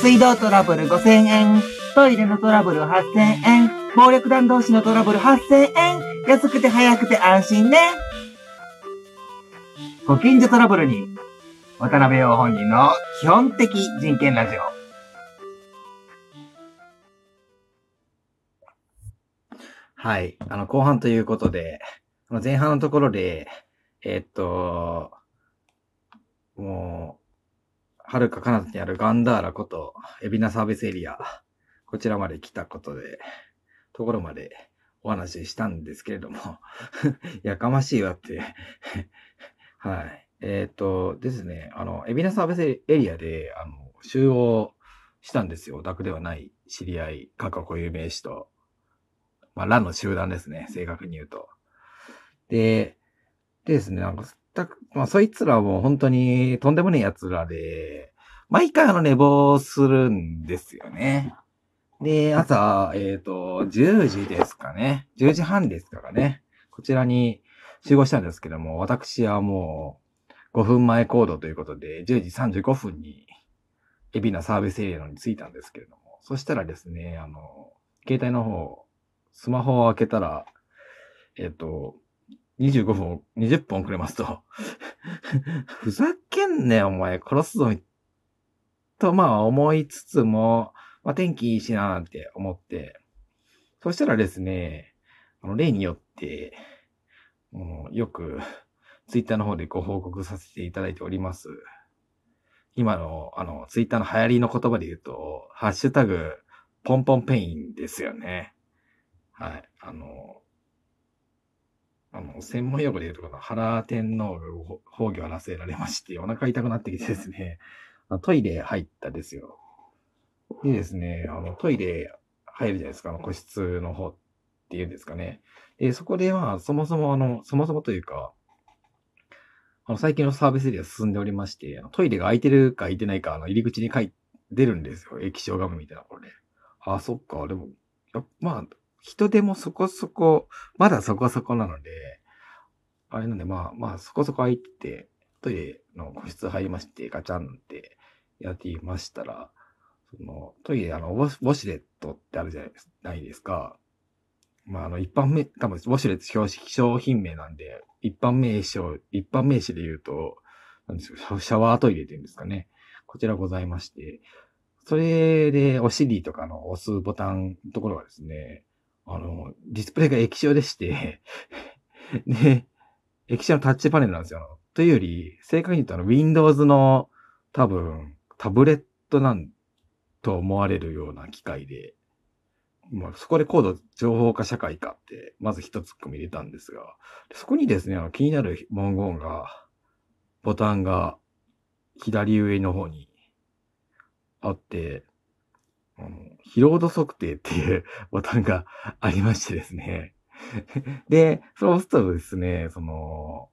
水道トラブル5000円。トイレのトラブル8000円。暴力団同士のトラブル8000円。安くて早くて安心ね。ご近所トラブルに、渡辺陽本人の基本的人権ラジオ。はい。あの、後半ということで、前半のところで、え、っと、もう、はるか彼方にあるガンダーラこと、エビナサービスエリア、こちらまで来たことで、ところまでお話ししたんですけれども やかましいわって はい。えっ、とですね、あの、エビナサービスエリアで、あの、集合したんですよ。オタクではない知り合い、過去固有名詞と、まあ、ラの集団ですね。正確に言うと。で、でですね、なんか、まあ、そいつらはもう本当にとんでもねえ奴らで、毎回あの寝坊するんですよね。で、朝、えっ、ー、と、10時ですかね。10時半ですからね。こちらに集合したんですけども、私はもう5分前行動ということで、10時35分に、エビナサービスエリアに着いたんですけれども、そしたらですね、あの、携帯の方、スマホを開けたら、えっ、と、25分、20分遅れますと ふざけんねお前、殺すぞ、と、まあ思いつつも、まあ天気いいしなーって思って、そしたらですね、あの、例によって、もうよく、ツイッターの方でご報告させていただいております。今の、あの、ツイッターの流行りの言葉で言うと、ハッシュタグ、ポンポンペインですよね。はい。あの、あの、専門用語で言うとこの原天皇が崩御をらせられまして、お腹痛くなってきてですね、トイレ入ったですよ。でですね、あの、トイレ入るじゃないですか、あの、個室の方っていうんですかね。で、そこでは、そもそもあの、そもそもというか、あの、最近のサービスエリア進んでおりまして、トイレが空いてるか空いてないか、あの、入り口に書い出るんですよ。液晶画面みたいなこれで。あ、そっか。でも、まあ、人でもそこそこ、まだそこそこなので、あれなんで、まあ、まあ、そこそこ空いて、トイレの個室入りまして、ガチャンってやっていましたら、その、トイレ、あの、ウォシュレットってあるじゃないですか。まあ、あの、一般名、多分、ウォシュレット表紙、商品名なんで、一般名称、一般名詞で言うと、なんですか、シャワートイレっていうんですかね。こちらございまして、それで、お尻とかの押すボタンのところがですね、あの、ディスプレイが液晶でして で、液晶のタッチパネルなんですよ。というより、正確に言うとあの、Windows の多分、タブレットなんと思われるような機械で、まあ、そこで高度情報化社会かって、まず一つ組み入れたんですが、そこにですね、あの気になる文言が、ボタンが左上の方にあって、あの、疲労度測定っていう ボタンがありましてですね。で、そうするとですね、その、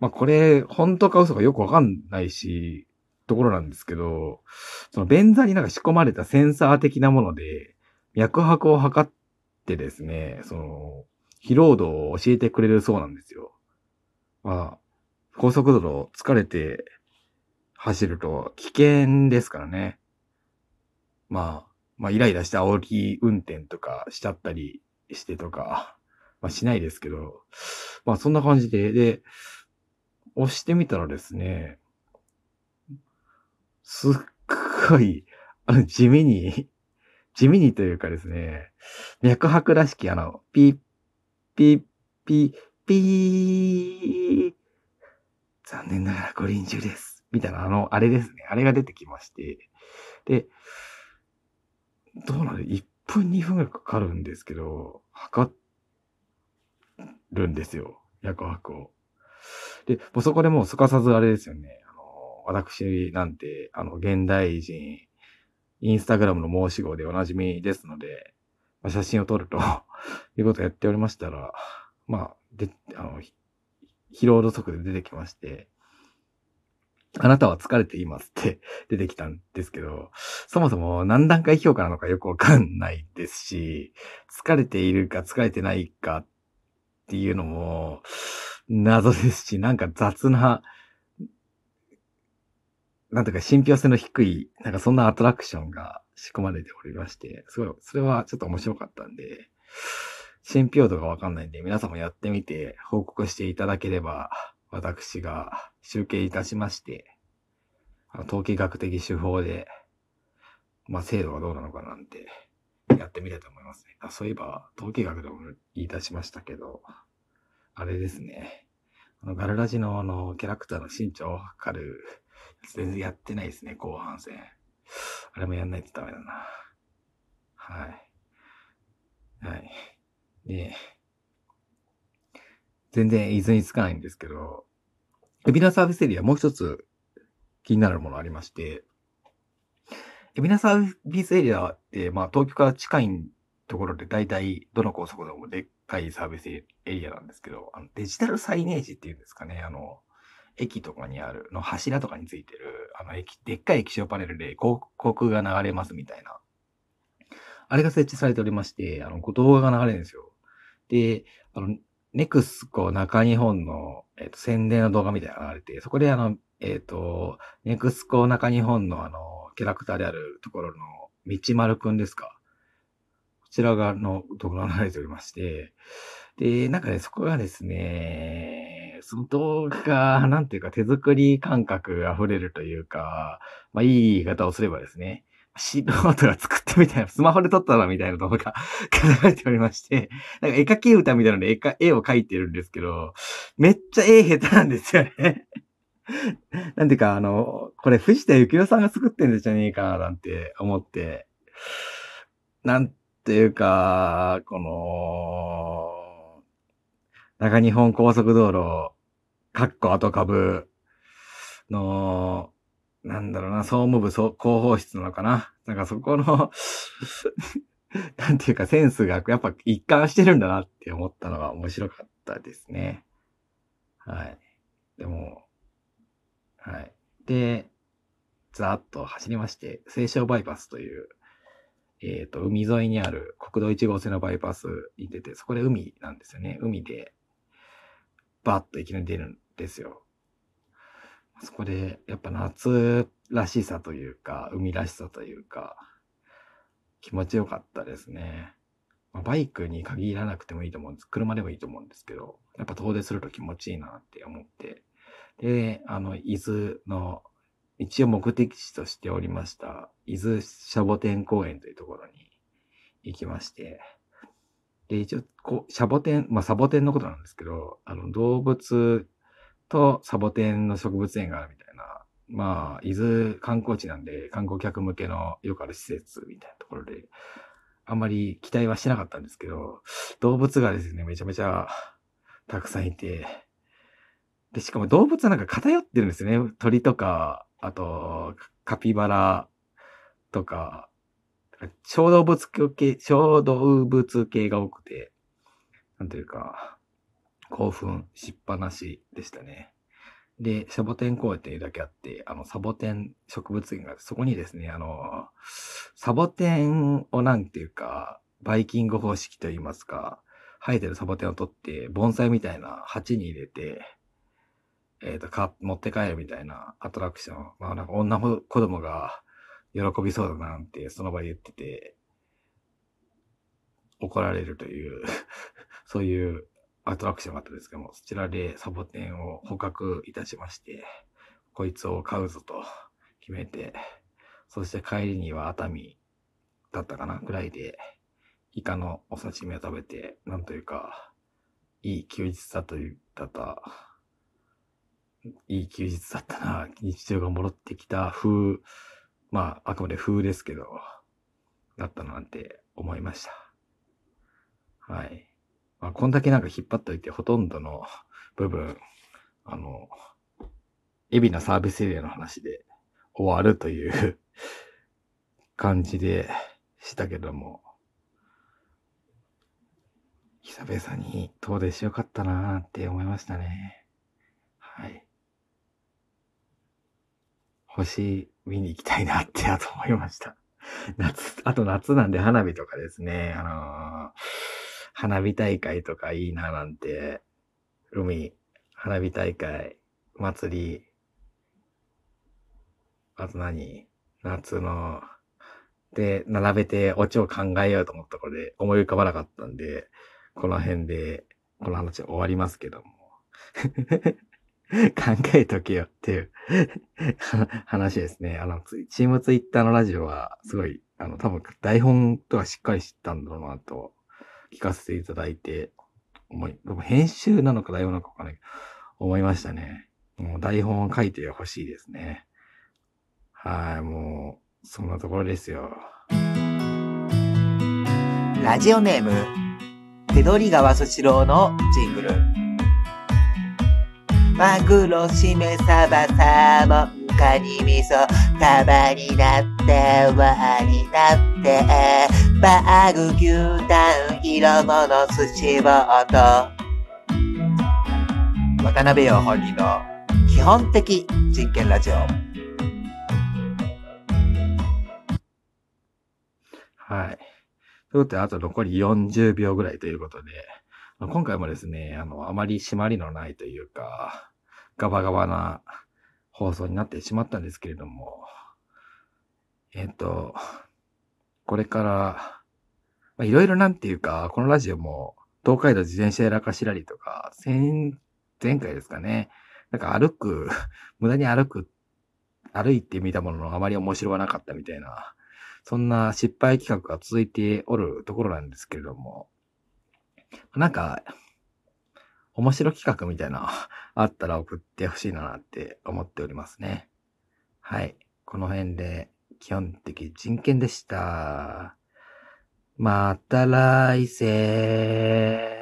まあ、これ、本当か嘘かよくわかんないし、ところなんですけど、その便座になんか仕込まれたセンサー的なもので、脈拍を測ってですね、その、疲労度を教えてくれるそうなんですよ。まあ、高速度疲れて走ると危険ですからね。まあ、まあ、イライラして煽り運転とかしちゃったりしてとか、まあしないですけど、まあそんな感じで、で、押してみたらですね、すっごい、あの、地味に、地味にというかですね、脈拍らしき、あの、ピッ、ピッ、ピッ、ピー、残念ながらご臨終です。みたいな、あの、あれですね。あれが出てきまして。で、どうなの ?1 分2分ぐらいかかるんですけど、測るんですよ。脈拍を。で、もうそこでもうすかさずあれですよね。あの、私なんて、あの、現代人、インスタグラムの申し子でおなじみですので、まあ、写真を撮ると いうことをやっておりましたら、まあ、で、あの、疲労度測で出てきまして、あなたは疲れていますって 出てきたんですけど、そもそも何段階評価なのかよくわかんないですし、疲れているか疲れてないかっていうのも謎ですし、なんか雑な、なんとか信憑性の低い、なんかそんなアトラクションが仕込まれておりまして、すごい、それはちょっと面白かったんで、信憑度がわかんないんで、皆さんもやってみて報告していただければ、私が集計いたしまして、統計学的手法で、まあ、精度がどうなのかなんて、やってみたいと思いますね。あそういえば、統計学でも言い出しましたけど、あれですね。あの、ガルラジのあの、キャラクターの身長を測る全然やってないですね、後半戦。あれもやんないとダメだな。はい。はい。で、全然伊豆につかないんですけど、エビナサービスエリアもう一つ気になるものありまして、エビナサービスエリアって、まあ東京から近いところで大体どの高速でもでっかいサービスエリアなんですけど、あのデジタルサイネージっていうんですかね、あの、駅とかにある、の柱とかについてる、あの駅、でっかい液晶パネルで広告が流れますみたいな。あれが設置されておりまして、あの、動画が流れるんですよ。で、あの、ネクスコ中日本の、えっ、と、宣伝の動画みたいなのが流れて、そこであの、えっ、と、ネクスコ中日本のあの、キャラクターであるところの、道丸くんですか？こちらがの動画が流れておりまして、で、なんかね、そこがですね、その動画、なんていうか手作り感覚溢れるというか、まあいい言い方をすればですね、素人が作ったみたいな、スマホで撮ったなみたいな動画 が流れておりまして、なんか絵描き歌みたいなので絵か絵を描いてるんですけど、めっちゃ絵下手なんですよね。なんていうか、あの、これ藤田幸雄さんが作ってんじゃねえかななんて思って、なんていうか、この、中日本高速道路、かっこ後株の、なんだろうな、総務部広報室なのかな。なんかそこの なんていうかセンスがやっぱ一貫してるんだなって思ったのが面白かったですね。はい。でも、はい。で、ざーっと走りまして、西湘バイパスという、えっ、ー、と、海沿いにある国道1号線のバイパスに出て、そこで海なんですよね。海で、バーッといきなり出るんですよ。そこで、やっぱ夏らしさというか、海らしさというか、気持ちよかったですね。まあ、バイクに限らなくてもいいと思うんです。車でもいいと思うんですけど、やっぱ遠出すると気持ちいいなって思って。で、あの、伊豆の、一応目的地としておりました、伊豆シャボテン公園というところに行きまして、で、一応、こう、シャボテン、まあ、サボテンのことなんですけど、あの、動物とサボテンの植物園があるみたいな、まあ、伊豆観光地なんで、観光客向けのよくある施設みたいなところで、あんまり期待はしてなかったんですけど、動物がですね、めちゃめちゃたくさんいて、で、しかも動物はなんか偏ってるんですよね。鳥とか、あと、カピバラとか、小動物系、小動物系が多くて、なんというか、興奮しっぱなしでしたね。で、サボテン公園っていうだけあって、あの、サボテン植物園があって、そこにですね、あの、サボテンをなんていうか、バイキング方式といいますか、生えてるサボテンを取って、盆栽みたいな鉢に入れて、えっ、ー、と、か、持って帰るみたいなアトラクション。まあなんか女子供が喜びそうだなんてその場で言ってて、怒られるという そういうアトラクションがあったんですけども、そちらでサボテンを捕獲いたしまして、こいつを飼うぞと決めて、そして帰りには熱海だったかなくらいで、イカのお刺身を食べて、なんというか、いい休日だという、だった、いい休日だったな、日常が戻ってきた風、まあ、あくまで風ですけど、だったなんて思いました。はい。まあ、こんだけなんか引っ張っといて、ほとんどの部分、あの、海老名サービスエリアの話で終わるという感じでしたけども、久々に遠出しよかったなーって思いましたね。はい。星見に行きたいなってあと思いました。夏、あと夏なんで花火とかですね、あのー花火大会とかいいななんて、海、花火大会、祭り、あと何？夏の、で、並べてオチを考えようと思ったこれで思い浮かばなかったんで、この辺で、この話終わりますけども。考えとけよっていう 話ですね。あの、チームツイッターのラジオは、すごい、あの、多分台本とかしっかり知ったんだろうなと、聞かせていただいて、思い、編集なのか台本なのかわかんないけど、思いましたね。もう台本を書いてほしいですね。はい、もう、そんなところですよ。ラジオネーム、手取り川スシローのジングル。マグロ、しめ、サバ、サーモン、カニ、味噌、束になって、輪になって、バーグ、牛タン、色物、寿司ボート。渡辺陽本人の基本的人権ラジオ。はい。ということで、あと残り40秒ぐらいということで、今回もですね、あの、あまり締まりのないというか、ガバガバな放送になってしまったんですけれども、えっ、と、これから、いろいろなんていうか、このラジオも、東海道自転車やらかしらりとか、前、前回ですかね、なんか歩く、無駄に歩く、歩いてみたもののあまり面白がなかったみたいな、そんな失敗企画が続いておるところなんですけれども、なんか、面白企画みたいな、あったら送ってほしいなって思っておりますね。はい。この辺で、基本的人権でした。また来世。